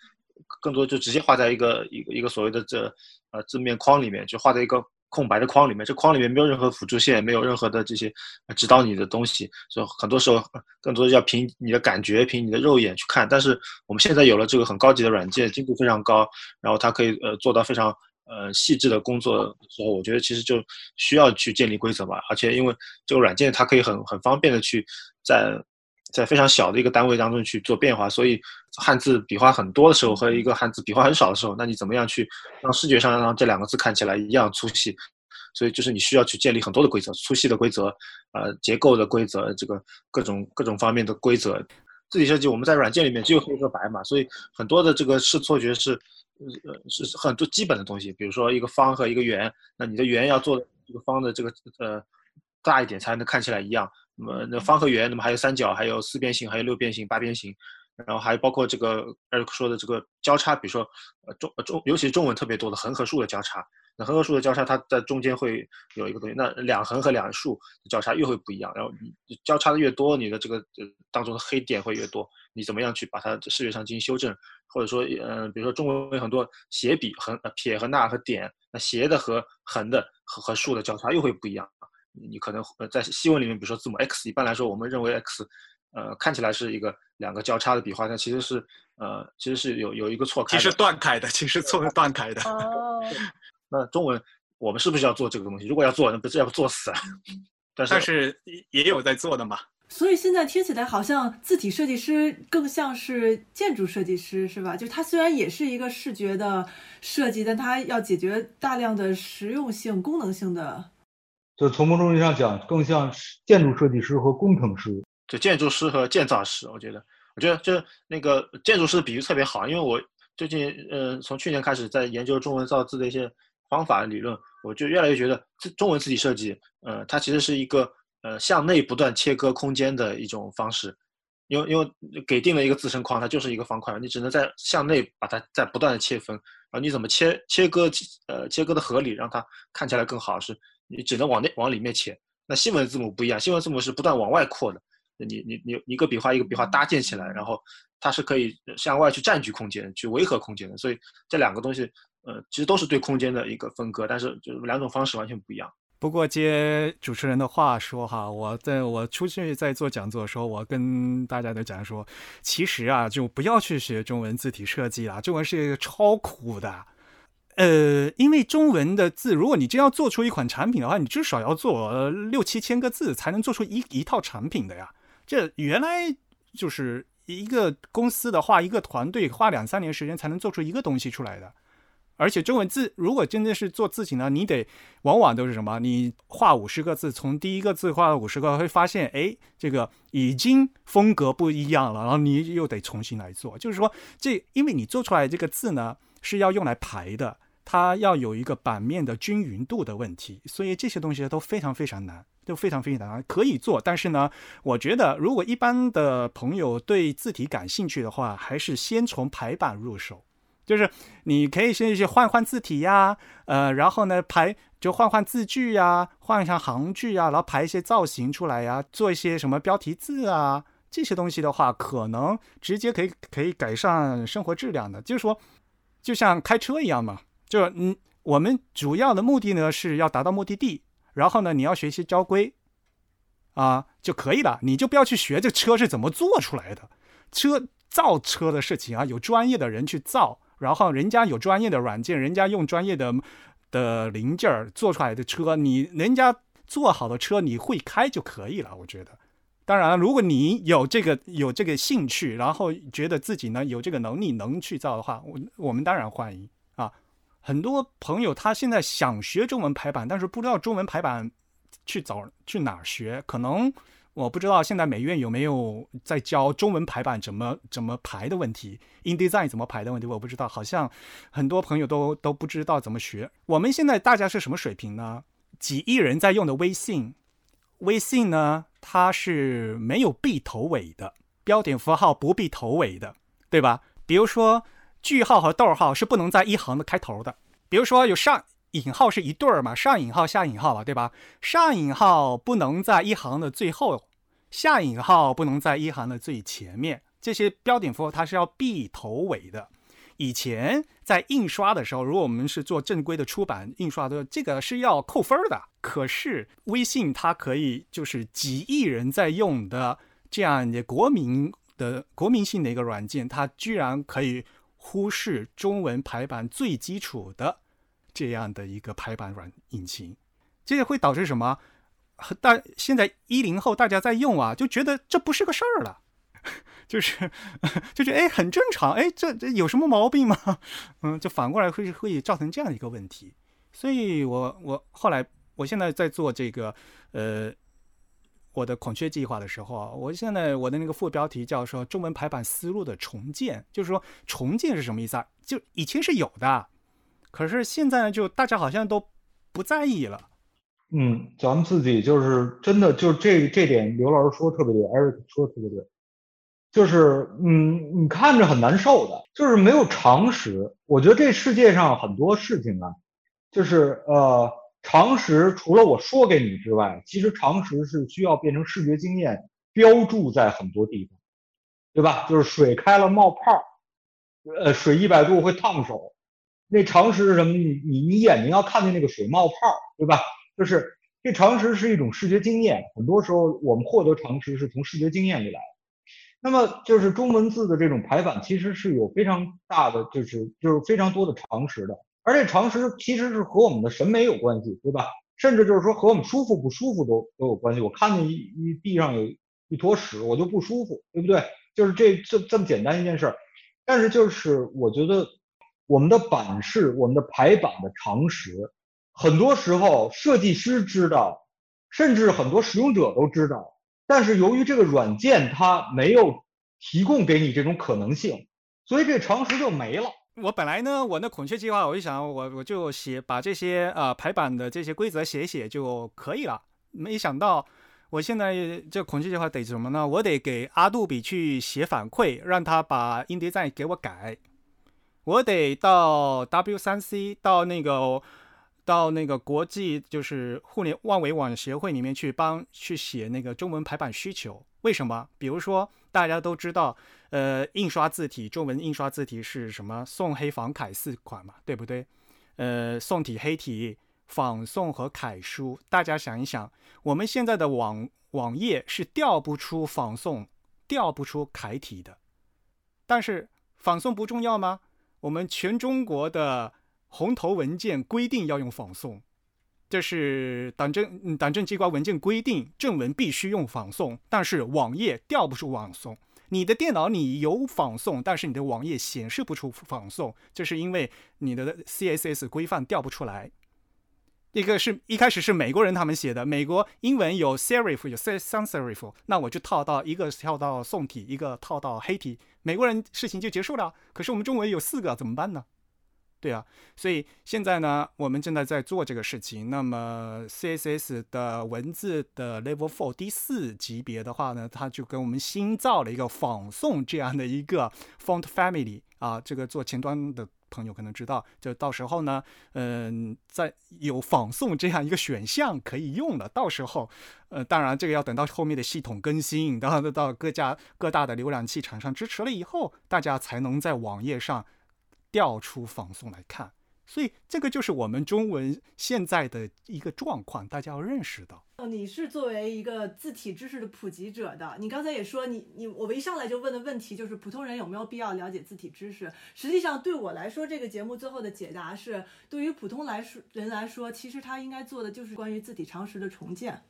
S4: 更多就直接画在一个一个一个所谓的这呃字面框里面，就画在一个空白的框里面，这框里面没有任何辅助线，没有任何的这些指导你的东西，所以很多时候更多的要凭你的感觉，凭你的肉眼去看。但是我们现在有了这个很高级的软件，精度非常高，然后它可以呃做到非常呃细致的工作的时候，我觉得其实就需要去建立规则吧。而且因为这个软件它可以很很方便的去在在非常小的一个单位当中去做变化，所以汉字笔画很多的时候和一个汉字笔画很少的时候，那你怎么样去让视觉上让这两个字看起来一样粗细？所以就是你需要去建立很多的规则，粗细的规则，呃，结构的规则，这个各种各种方面的规则。字体设计我们在软件里面只有黑和白嘛，所以很多的这个视错觉是，呃，是很多基本的东西，比如说一个方和一个圆，那你的圆要做这个方的这个呃大一点才能看起来一样。那么那方和圆，那么还有三角，还有四边形，还有六边形、八边形，然后还包括这个 Eric 说的这个交叉，比如说呃中中，尤其是中文特别多的横和竖的交叉。那横和竖的交叉，它在中间会有一个东西，那两横和两竖的交叉又会不一样。然后你交叉的越多，你的这个呃当中的黑点会越多。你怎么样去把它视觉上进行修正？或者说，呃，比如说中文有很多斜笔横、呃撇和捺和点，那斜的和横的和和竖的交叉又会不一样。你可能呃在西文里面，比如说字母 x，一般来说我们认为 x，呃看起来是一个两个交叉的笔画，但其实是呃其实是有有一个错开的。
S5: 其实断开的，其实错断开的。
S2: 哦，
S4: 那中文我们是不是要做这个东西？如果要做，那不是要做死了？但是
S5: 但是也也有在做的嘛。
S2: 所以现在听起来好像字体设计师更像是建筑设计师，是吧？就他虽然也是一个视觉的设计，但他要解决大量的实用性、功能性的。
S3: 就从某种意义上讲，更像是建筑设计师和工程师。
S4: 就建筑师和建造师，我觉得，我觉得这那个建筑师的比喻特别好，因为我最近呃从去年开始在研究中文造字的一些方法理论，我就越来越觉得这中文字体设计，呃，它其实是一个呃向内不断切割空间的一种方式，因为因为给定了一个自身框，它就是一个方块，你只能在向内把它在不断的切分，然后你怎么切切割呃切割的合理，让它看起来更好，是你只能往内往里面切。那西文字母不一样，西文字母是不断往外扩的。你你你一个笔画一个笔画搭建起来，然后它是可以向外去占据空间、去维和空间的。所以这两个东西，呃，其实都是对空间的一个分割，但是就是两种方式完全不一样。
S5: 不过接主持人的话说哈，我在我出去在做讲座的时候，我跟大家都讲说，其实啊，就不要去学中文字体设计啦，中文是一个超苦的。呃，因为中文的字，如果你真要做出一款产品的话，你至少要做六七千个字才能做出一一套产品的呀。这原来就是一个公司的话，一个团队花两三年时间才能做出一个东西出来的。而且中文字如果真的是做字体呢，你得往往都是什么？你画五十个字，从第一个字画到五十个，会发现哎，这个已经风格不一样了，然后你又得重新来做。就是说，这因为你做出来这个字呢是要用来排的，它要有一个版面的均匀度的问题，所以这些东西都非常非常难。都非常非常难，可以做，但是呢，我觉得如果一般的朋友对字体感兴趣的话，还是先从排版入手，就是你可以先去换换字体呀，呃，然后呢排就换换字句呀，换上行距呀，然后排一些造型出来呀，做一些什么标题字啊这些东西的话，可能直接可以可以改善生活质量的，就是说，就像开车一样嘛，就嗯，我们主要的目的呢是要达到目的地。然后呢，你要学习交规，啊就可以了。你就不要去学这车是怎么做出来的，车造车的事情啊，有专业的人去造，然后人家有专业的软件，人家用专业的的零件做出来的车，你人家做好的车你会开就可以了。我觉得，当然，如果你有这个有这个兴趣，然后觉得自己呢有这个能力能去造的话，我我们当然欢迎。很多朋友他现在想学中文排版，但是不知道中文排版去找去哪儿学。可能我不知道现在美院有没有在教中文排版怎么怎么排的问题，InDesign 怎么排的问题，我不知道。好像很多朋友都都不知道怎么学。我们现在大家是什么水平呢？几亿人在用的微信，微信呢它是没有必头尾的，标点符号不必头尾的，对吧？比如说。句号和逗号是不能在一行的开头的，比如说有上引号是一对儿嘛，上引号下引号嘛，对吧？上引号不能在一行的最后，下引号不能在一行的最前面，这些标点符号它是要避头尾的。以前在印刷的时候，如果我们是做正规的出版印刷的，这个是要扣分的。可是微信它可以就是几亿人在用的这样的国民的国民性的一个软件，它居然可以忽视中文排版最基础的这样的一个排版软引擎，这个会导致什么？大现在一零后大家在用啊，就觉得这不是个事儿了。就是 就觉得哎很正常哎这这有什么毛病吗？嗯，就反过来会会造成这样一个问题。所以我我后来我现在在做这个呃我的孔雀计划的时候，我现在我的那个副标题叫说中文排版思路的重建，就是说重建是什么意思啊？就以前是有的，可是现在呢就大家好像都不在意了。
S3: 嗯，咱们自己就是真的就这这点，刘老师说特别对，Eric 说的特别对。就是嗯，你看着很难受的，就是没有常识。我觉得这世界上很多事情啊，就是呃，常识除了我说给你之外，其实常识是需要变成视觉经验标注在很多地方，对吧？就是水开了冒泡，呃，水一百度会烫手，那常识是什么？你你你眼睛要看见那个水冒泡，对吧？就是这常识是一种视觉经验，很多时候我们获得常识是从视觉经验里来的。那么就是中文字的这种排版，其实是有非常大的，就是就是非常多的常识的，而且常识其实是和我们的审美有关系，对吧？甚至就是说和我们舒服不舒服都都有关系。我看见一一地上有一坨屎，我就不舒服，对不对？就是这这这么简单一件事儿。但是就是我觉得我们的版式、我们的排版的常识，很多时候设计师知道，甚至很多使用者都知道。但是由于这个软件它没有提供给你这种可能性，所以这常识就没了。
S5: 我本来呢，我那孔雀计划，我就想我我就写把这些啊排版的这些规则写写就可以了。没想到我现在这孔雀计划得什么呢？我得给阿杜比去写反馈，让他把音碟站给我改。我得到 W3C 到那个。到那个国际就是互联万维网协会里面去帮去写那个中文排版需求，为什么？比如说大家都知道，呃，印刷字体中文印刷字体是什么？宋黑仿楷四款嘛，对不对？呃，宋体黑体仿宋和楷书，大家想一想，我们现在的网网页是调不出仿宋、调不出楷体的，但是仿宋不重要吗？我们全中国的。红头文件规定要用仿宋，这是党政党政机关文件规定，正文必须用仿宋，但是网页调不出仿宋。你的电脑你有仿宋，但是你的网页显示不出仿宋，这是因为你的 CSS 规范调不出来。一个是一开始是美国人他们写的，美国英文有 serif 有 sans serif，那我就套到一个套到宋体，一个套到黑体，美国人事情就结束了。可是我们中文有四个，怎么办呢？对啊，所以现在呢，我们正在在做这个事情。那么 CSS 的文字的 Level Four 第四级别的话呢，它就给我们新造了一个仿宋这样的一个 Font Family 啊。这个做前端的朋友可能知道，就到时候呢，嗯，在有仿宋这样一个选项可以用了。到时候，呃，当然这个要等到后面的系统更新，到到各家各大的浏览器厂商支持了以后，大家才能在网页上。调出仿宋来看，所以这个就是我们中文现在的一个状况，大家要认识到。
S2: 哦，你是作为一个字体知识的普及者的，你刚才也说，你你我们一上来就问的问题就是普通人有没有必要了解字体知识？实际上对我来说，这个节目最后的解答是，对于普通来说人来说，其实他应该做的就是关于字体常识的重建。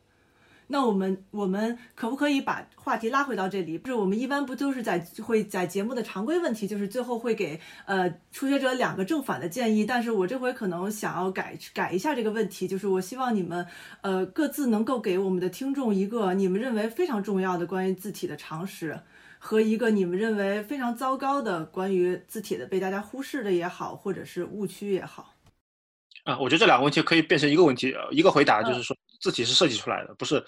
S2: 那我们我们可不可以把话题拉回到这里？就是我们一般不都是在会在节目的常规问题，就是最后会给呃初学者两个正反的建议。但是我这回可能想要改改一下这个问题，就是我希望你们呃各自能够给我们的听众一个你们认为非常重要的关于字体的常识，和一个你们认为非常糟糕的关于字体的被大家忽视的也好，或者是误区也好。
S4: 啊，我觉得这两个问题可以变成一个问题，一个回答就是说。字体是设计出来的，不是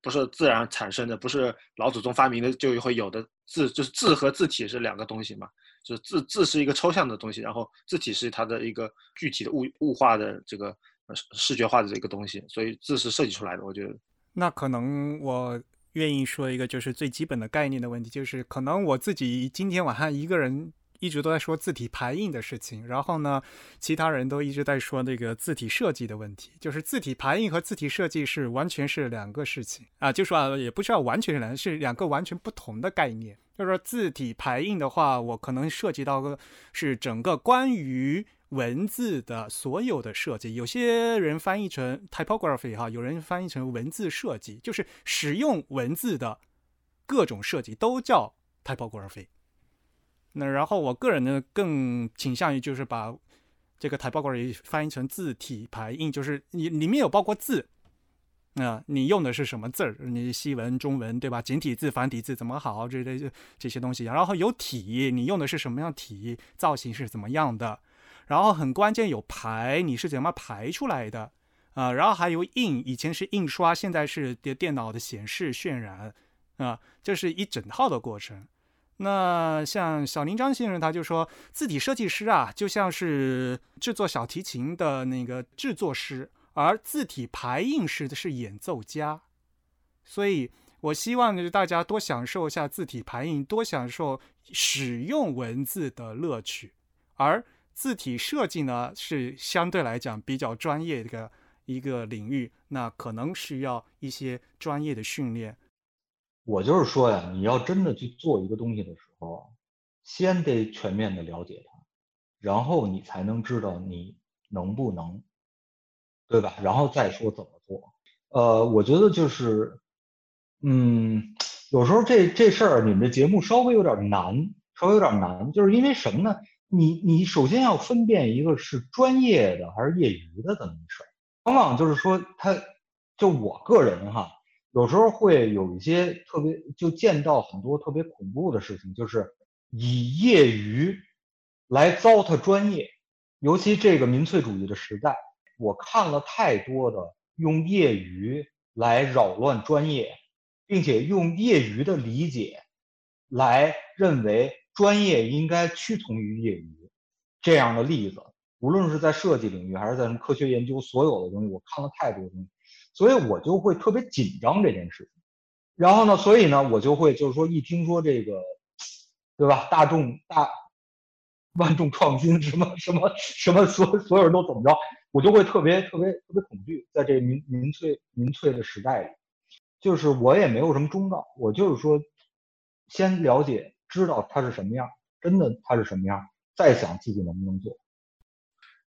S4: 不是自然产生的，不是老祖宗发明的就会有的字，就是字和字体是两个东西嘛，就是字字是一个抽象的东西，然后字体是它的一个具体的物物化的这个视视觉化的这个东西，所以字是设计出来的。我觉得
S5: 那可能我愿意说一个就是最基本的概念的问题，就是可能我自己今天晚上一个人一直都在说字体排印的事情，然后呢，其他人都一直在说那个字体设计的问题，就是字体排印和字体设计是完全是两个事情啊，就说啊，也不需要完全是两，是两个完全不同的概念。就是说字体排印的话，我可能涉及到个是整个关于文字的所有的设计，有些人翻译成 typography 哈，有人翻译成文字设计，就是使用文字的各种设计都叫 typography。那然后我个人呢，更倾向于就是把这个 typography 翻译成字体排印，就是你里面有包括字。那你用的是什么字儿？你西文、中文，对吧？简体字、繁体字怎么好？这类这些东西。然后有体，你用的是什么样体？造型是怎么样的？然后很关键有排，你是怎么排出来的？啊，然后还有印，以前是印刷，现在是电电脑的显示渲染，啊，这是一整套的过程。那像小林张先生他就说，字体设计师啊，就像是制作小提琴的那个制作师。而字体排印师的是演奏家，所以我希望就是大家多享受一下字体排印，多享受使用文字的乐趣。而字体设计呢，是相对来讲比较专业的一个领域，那可能需要一些专业的训练。
S3: 我就是说呀，你要真的去做一个东西的时候，先得全面的了解它，然后你才能知道你能不能。对吧？然后再说怎么做。呃，我觉得就是，嗯，有时候这这事儿，你们的节目稍微有点难，稍微有点难，就是因为什么呢？你你首先要分辨一个是专业的还是业余的这么一事儿。往往就是说，他就我个人哈，有时候会有一些特别，就见到很多特别恐怖的事情，就是以业余来糟蹋专业，尤其这个民粹主义的时代。我看了太多的用业余来扰乱专业，并且用业余的理解来认为专业应该屈从于业余这样的例子，无论是在设计领域还是在什么科学研究，所有的东西我看了太多东西，所以我就会特别紧张这件事情。然后呢，所以呢，我就会就是说，一听说这个，对吧？大众大万众创新什么什么什么，所所有人都怎么着？我就会特别特别特别恐惧，在这民民粹民粹的时代里，就是我也没有什么忠告，我就是说，先了解知道它是什么样，真的它是什么样，再想自己能不能做。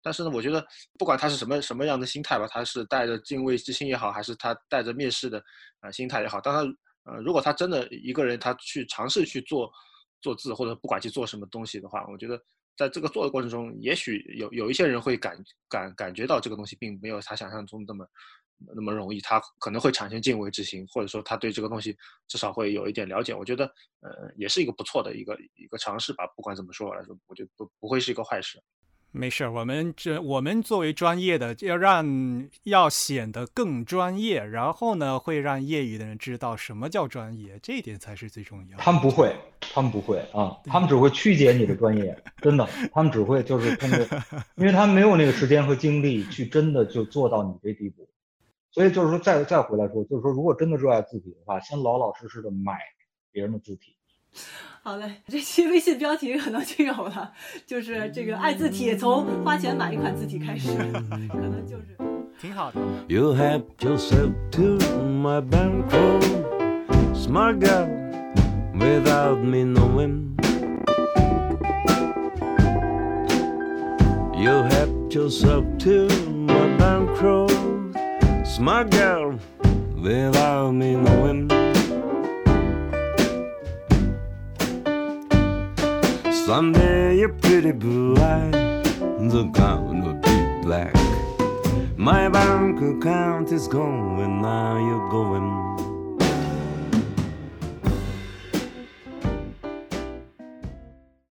S4: 但是呢，我觉得不管他是什么什么样的心态吧，他是带着敬畏之心也好，还是他带着蔑视的啊心态也好，当他呃如果他真的一个人他去尝试去做做字或者不管去做什么东西的话，我觉得。在这个做的过程中，也许有有一些人会感感感觉到这个东西并没有他想象中那么那么容易，他可能会产生敬畏之心，或者说他对这个东西至少会有一点了解。我觉得，呃，也是一个不错的一个一个尝试吧。不管怎么说来说，我觉得不不会是一个坏事。
S5: 没事，我们这我们作为专业的，要让要显得更专业，然后呢，会让业余的人知道什么叫专业，这一点才是最重要的。
S3: 他们不会，他们不会啊，他们只会曲解你的专业，真的，他们只会就是通过，因为他们没有那个时间和精力去真的就做到你这地步。所以就是说，再再回来说，就是说，如果真的热爱字体的话，先老老实实的买别人的字体。
S2: 好嘞，这期微信标题可能就有了，就是这个爱字体从花钱买一款字体开始，可能就是
S5: 挺好的。
S6: You helped yourself to my bankroll, smart girl, without me knowing. You helped yourself to my bankroll, smart girl, without me knowing. Someday your pretty blue eyes are gonna be black. My bank account is going, now you're going